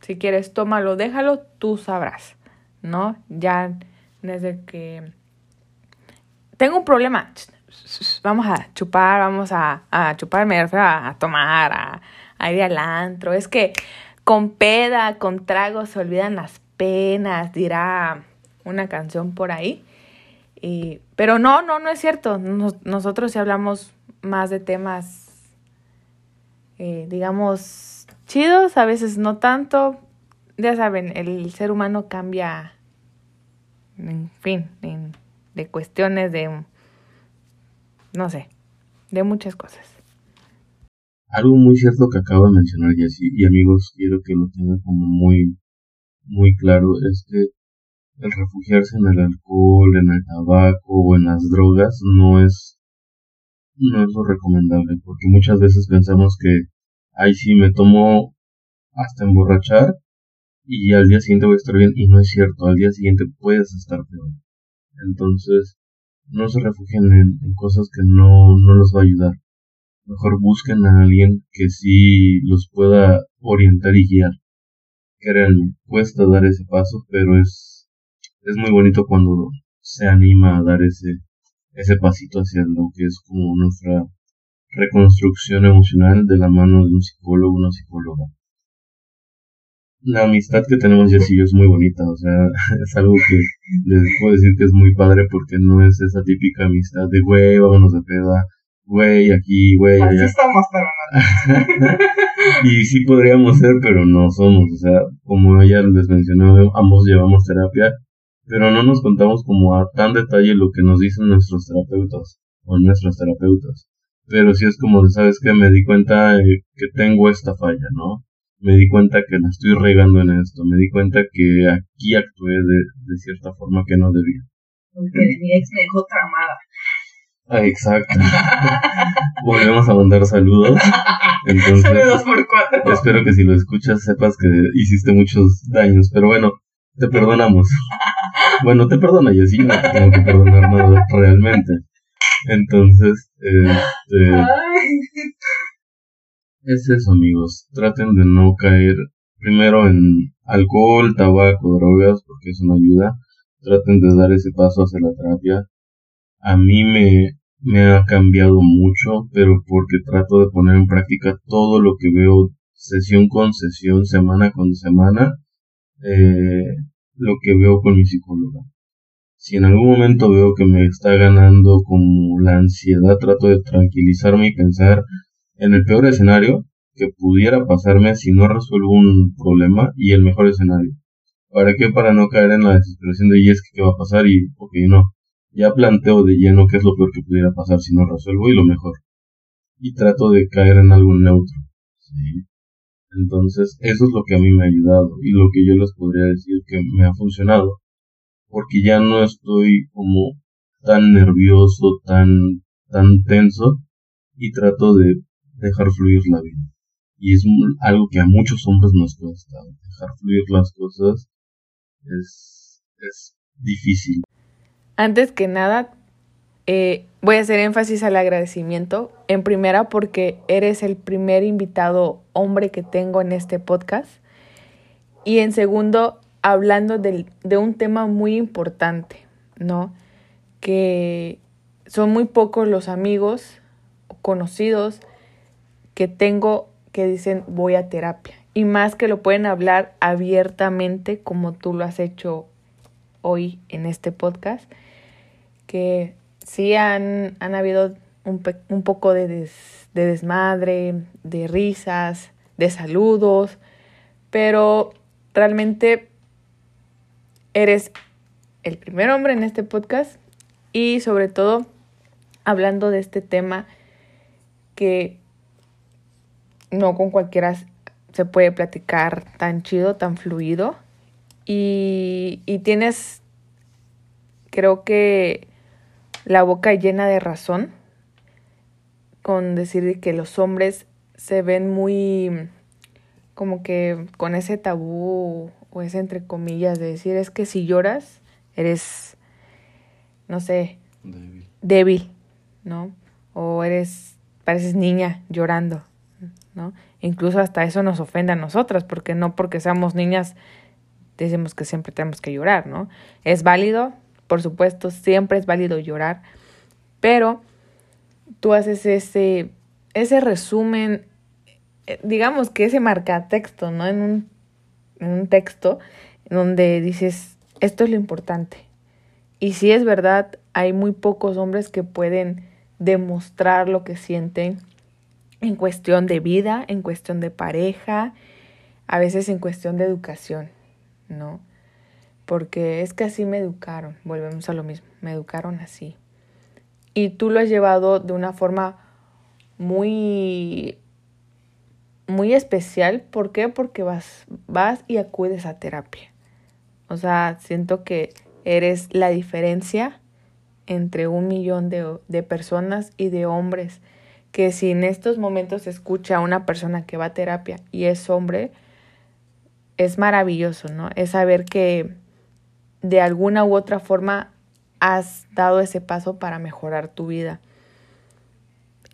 si quieres tómalo, déjalo, tú sabrás, ¿no? Ya desde que tengo un problema. Vamos a chupar, vamos a, chuparme, a, tomar, a, ir al antro. Es que con peda, con trago se olvidan las penas, dirá una canción por ahí. Pero no, no, no es cierto. nosotros sí hablamos más de temas, eh, digamos, chidos, a veces no tanto. Ya saben, el ser humano cambia, en fin, en de cuestiones de, no sé, de muchas cosas. Algo muy cierto que acabo de mencionar Jessy, y amigos, quiero que lo tengan como muy, muy claro, es que el refugiarse en el alcohol, en el tabaco o en las drogas no es, no es lo recomendable, porque muchas veces pensamos que, ay sí, me tomo hasta emborrachar y al día siguiente voy a estar bien, y no es cierto, al día siguiente puedes estar peor. Entonces, no se refugien en, cosas que no, no los va a ayudar. mejor busquen a alguien que sí los pueda orientar y guiar. Créanme, cuesta dar ese paso, pero es, es muy bonito cuando se anima a dar ese, ese pasito hacia lo que es como nuestra reconstrucción emocional de la mano de un psicólogo o una psicóloga. La amistad que tenemos Jess y yo es muy bonita, o sea, es algo que les puedo decir que es muy padre porque no es esa típica amistad de güey, vámonos de peda, güey, aquí, güey, estamos, pero no. y sí podríamos ser, pero no somos. O sea, como ella les mencionó, ambos llevamos terapia, pero no nos contamos como a tan detalle lo que nos dicen nuestros terapeutas o nuestros terapeutas. Pero sí es como de, ¿sabes qué? Me di cuenta eh, que tengo esta falla, ¿no? Me di cuenta que la estoy regando en esto. Me di cuenta que aquí actué de, de cierta forma que no debía. Porque de mi ex me dejó tramada. Ah, exacto. Volvemos a mandar saludos. Entonces, Saludos por cuatro. Espero que si lo escuchas sepas que hiciste muchos daños, pero bueno, te perdonamos. Bueno, te perdona yo sí, no te tengo que perdonar nada realmente. Entonces, este, Ay. Es eso amigos, traten de no caer primero en alcohol, tabaco, drogas, porque eso no ayuda. Traten de dar ese paso hacia la terapia. A mí me, me ha cambiado mucho, pero porque trato de poner en práctica todo lo que veo sesión con sesión, semana con semana, eh, lo que veo con mi psicóloga. Si en algún momento veo que me está ganando como la ansiedad, trato de tranquilizarme y pensar en el peor escenario que pudiera pasarme si no resuelvo un problema y el mejor escenario. ¿Para qué? Para no caer en la desesperación de, y es que qué va a pasar y, ok, no. Ya planteo de lleno qué es lo peor que pudiera pasar si no resuelvo y lo mejor. Y trato de caer en algo neutro. ¿sí? Entonces, eso es lo que a mí me ha ayudado y lo que yo les podría decir que me ha funcionado. Porque ya no estoy como tan nervioso, tan, tan tenso y trato de dejar fluir la vida. Y es algo que a muchos hombres nos cuesta. Dejar fluir las cosas es, es difícil. Antes que nada, eh, voy a hacer énfasis al agradecimiento. En primera, porque eres el primer invitado hombre que tengo en este podcast. Y en segundo, hablando del- de un tema muy importante, ¿no? Que son muy pocos los amigos conocidos que tengo que dicen voy a terapia. Y más que lo pueden hablar abiertamente como tú lo has hecho hoy en este podcast que sí han, han habido un, un poco de, de desmadre, de risas, de saludos, pero realmente eres el primer hombre en este podcast y sobre todo hablando de este tema que no con cualquiera se puede platicar tan chido, tan fluido. Y, y tienes creo que la boca llena de razón con decir que los hombres se ven muy como que con ese tabú o ese entre comillas de decir es que si lloras eres no sé débil no o eres pareces niña llorando incluso hasta eso nos ofende a nosotras porque no porque seamos niñas decimos que siempre tenemos que llorar no es válido por supuesto, siempre es válido llorar, pero tú haces ese, ese resumen, eh, digamos que ese marcatexto, ¿no? En un, en un texto donde dices, esto es lo importante. Y si es verdad, hay muy pocos hombres que pueden demostrar lo que sienten en cuestión de vida, en cuestión de pareja, a veces en cuestión de educación, ¿no? porque es que así me educaron, volvemos a lo mismo, me educaron así. Y tú lo has llevado de una forma muy muy especial, ¿por qué? Porque vas vas y acudes a terapia. O sea, siento que eres la diferencia entre un millón de, de personas y de hombres que si en estos momentos se escucha a una persona que va a terapia y es hombre, es maravilloso, ¿no? Es saber que de alguna u otra forma has dado ese paso para mejorar tu vida.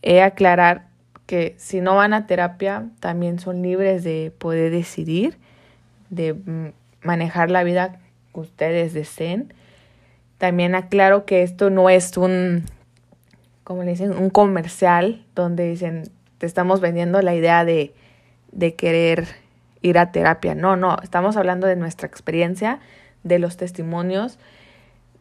He aclarar que si no van a terapia también son libres de poder decidir, de manejar la vida que ustedes deseen. También aclaro que esto no es un, como le dicen, un comercial donde dicen, te estamos vendiendo la idea de, de querer ir a terapia. No, no, estamos hablando de nuestra experiencia, de los testimonios,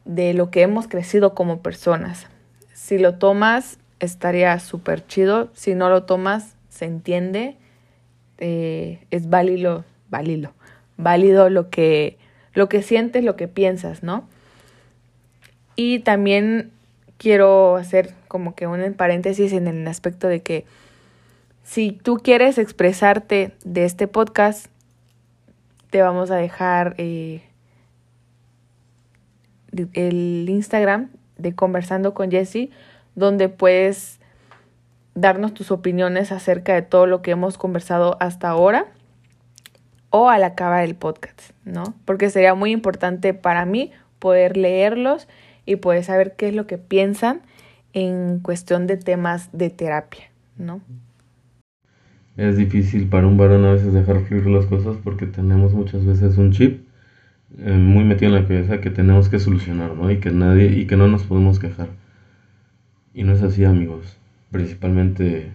de lo que hemos crecido como personas. Si lo tomas, estaría súper chido. Si no lo tomas, se entiende. Eh, es válido, válido, válido lo que, lo que sientes, lo que piensas, ¿no? Y también quiero hacer como que un paréntesis en el aspecto de que si tú quieres expresarte de este podcast, te vamos a dejar eh, el Instagram de Conversando con Jessie, donde puedes darnos tus opiniones acerca de todo lo que hemos conversado hasta ahora o al acabar el podcast, ¿no? Porque sería muy importante para mí poder leerlos y poder saber qué es lo que piensan en cuestión de temas de terapia, ¿no? Es difícil para un varón a veces dejar fluir las cosas porque tenemos muchas veces un chip eh, muy metido en la cabeza que tenemos que solucionar, ¿no? Y que nadie y que no nos podemos quejar. Y no es así, amigos. Principalmente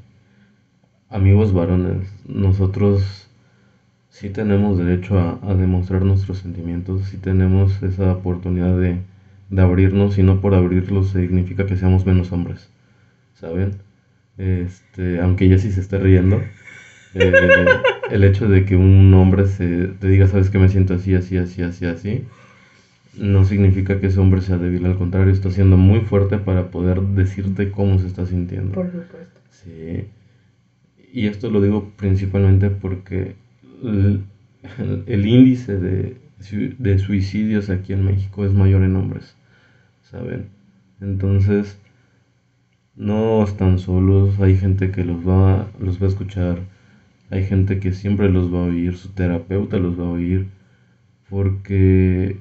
amigos varones, nosotros sí tenemos derecho a, a demostrar nuestros sentimientos, sí tenemos esa oportunidad de, de abrirnos y no por abrirlos significa que seamos menos hombres, ¿saben? Este, aunque Jessie se esté riendo, eh, el hecho de que un hombre se, te diga, sabes que me siento así, así, así, así, así, no significa que ese hombre sea débil, al contrario, está siendo muy fuerte para poder decirte cómo se está sintiendo. Por supuesto. Sí. Y esto lo digo principalmente porque el, el índice de, de suicidios aquí en México es mayor en hombres, ¿saben? Entonces, no están solos, hay gente que los va, los va a escuchar, hay gente que siempre los va a oír, su terapeuta los va a oír, porque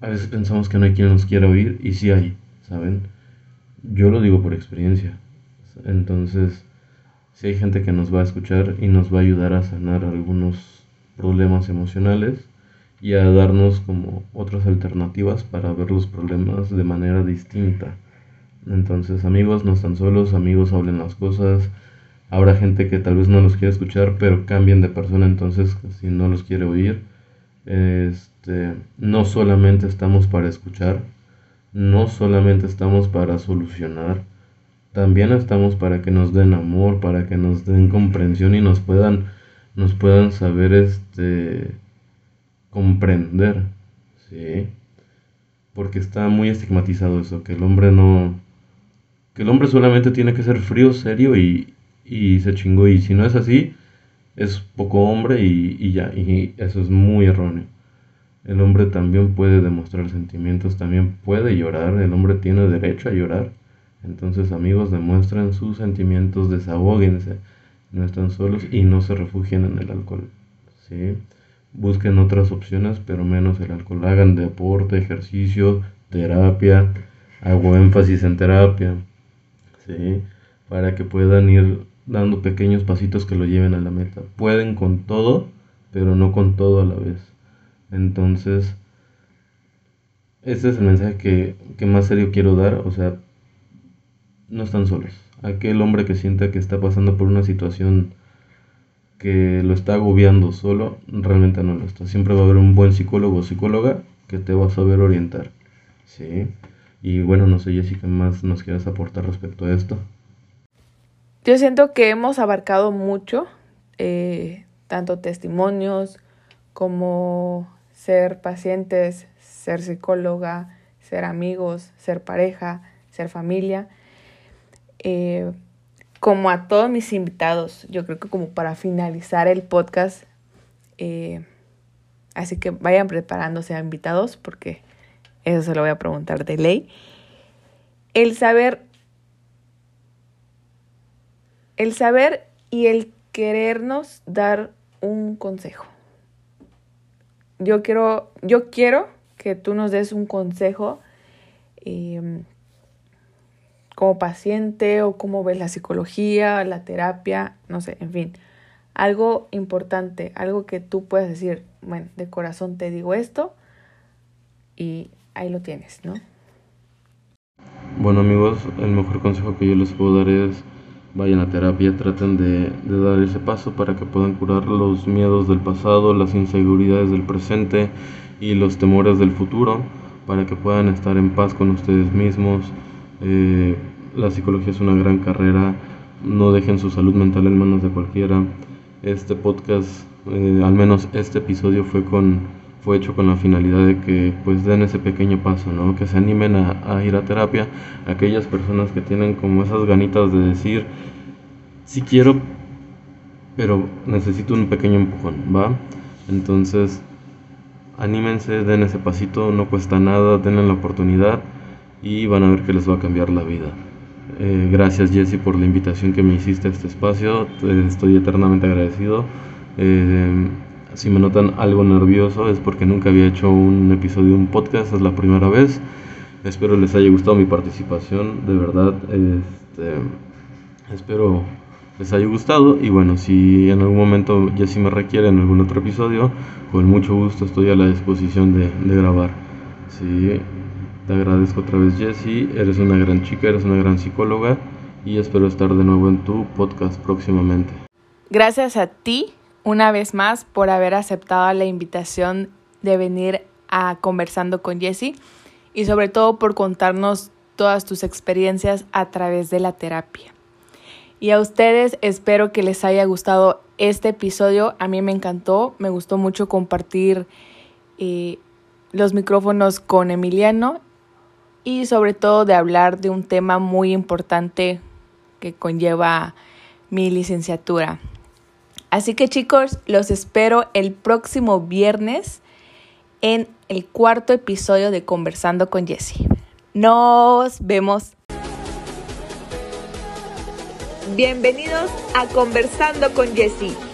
a veces pensamos que no hay quien nos quiera oír y sí hay, ¿saben? Yo lo digo por experiencia. Entonces, si hay gente que nos va a escuchar y nos va a ayudar a sanar algunos problemas emocionales y a darnos como otras alternativas para ver los problemas de manera distinta. Entonces, amigos, no están solos, amigos, hablen las cosas. Habrá gente que tal vez no los quiera escuchar, pero cambien de persona, entonces si no los quiere oír. Este, no solamente estamos para escuchar, no solamente estamos para solucionar, también estamos para que nos den amor, para que nos den comprensión y nos puedan, nos puedan saber este comprender, ¿sí? Porque está muy estigmatizado eso, que el hombre no, que el hombre solamente tiene que ser frío, serio y, y se chingó. Y si no es así, es poco hombre y, y ya, y eso es muy erróneo. El hombre también puede demostrar sentimientos, también puede llorar, el hombre tiene derecho a llorar. Entonces amigos, demuestren sus sentimientos, desahóguense, no están solos y no se refugien en el alcohol. ¿sí? Busquen otras opciones, pero menos el alcohol. Hagan deporte, ejercicio, terapia, hago énfasis en terapia, ¿sí? para que puedan ir dando pequeños pasitos que lo lleven a la meta. Pueden con todo, pero no con todo a la vez. Entonces, ese es el mensaje que, que más serio quiero dar. O sea, no están solos. Aquel hombre que sienta que está pasando por una situación que lo está agobiando solo, realmente no lo está. Siempre va a haber un buen psicólogo o psicóloga que te va a saber orientar. ¿sí? Y bueno, no sé, Jessica, más nos quieras aportar respecto a esto. Yo siento que hemos abarcado mucho, eh, tanto testimonios como ser pacientes, ser psicóloga, ser amigos, ser pareja, ser familia. Eh, como a todos mis invitados, yo creo que como para finalizar el podcast, eh, así que vayan preparándose a invitados porque eso se lo voy a preguntar de ley. El saber, el saber y el querernos dar un consejo. Yo quiero, yo quiero que tú nos des un consejo eh, como paciente o cómo ves la psicología, la terapia, no sé, en fin. Algo importante, algo que tú puedas decir, bueno, de corazón te digo esto y ahí lo tienes, ¿no? Bueno amigos, el mejor consejo que yo les puedo dar es vayan a terapia, traten de, de, dar ese paso para que puedan curar los miedos del pasado, las inseguridades del presente y los temores del futuro, para que puedan estar en paz con ustedes mismos. Eh, la psicología es una gran carrera, no dejen su salud mental en manos de cualquiera. Este podcast, eh, al menos este episodio fue con fue hecho con la finalidad de que pues den ese pequeño paso, ¿no? Que se animen a, a ir a terapia, aquellas personas que tienen como esas ganitas de decir, sí quiero, pero necesito un pequeño empujón, ¿va? Entonces, anímense, den ese pasito, no cuesta nada, denle la oportunidad y van a ver que les va a cambiar la vida. Eh, gracias Jesse por la invitación que me hiciste a este espacio, estoy eternamente agradecido. Eh, si me notan algo nervioso es porque nunca había hecho un episodio de un podcast, es la primera vez. Espero les haya gustado mi participación, de verdad. Este, espero les haya gustado y bueno, si en algún momento ya si me requiere en algún otro episodio, con mucho gusto estoy a la disposición de, de grabar. Sí, te agradezco otra vez Jessie, eres una gran chica, eres una gran psicóloga y espero estar de nuevo en tu podcast próximamente. Gracias a ti una vez más por haber aceptado la invitación de venir a conversando con Jessie y sobre todo por contarnos todas tus experiencias a través de la terapia. Y a ustedes espero que les haya gustado este episodio. A mí me encantó, me gustó mucho compartir eh, los micrófonos con Emiliano y sobre todo de hablar de un tema muy importante que conlleva mi licenciatura. Así que chicos, los espero el próximo viernes en el cuarto episodio de Conversando con Jessie. Nos vemos. Bienvenidos a Conversando con Jessie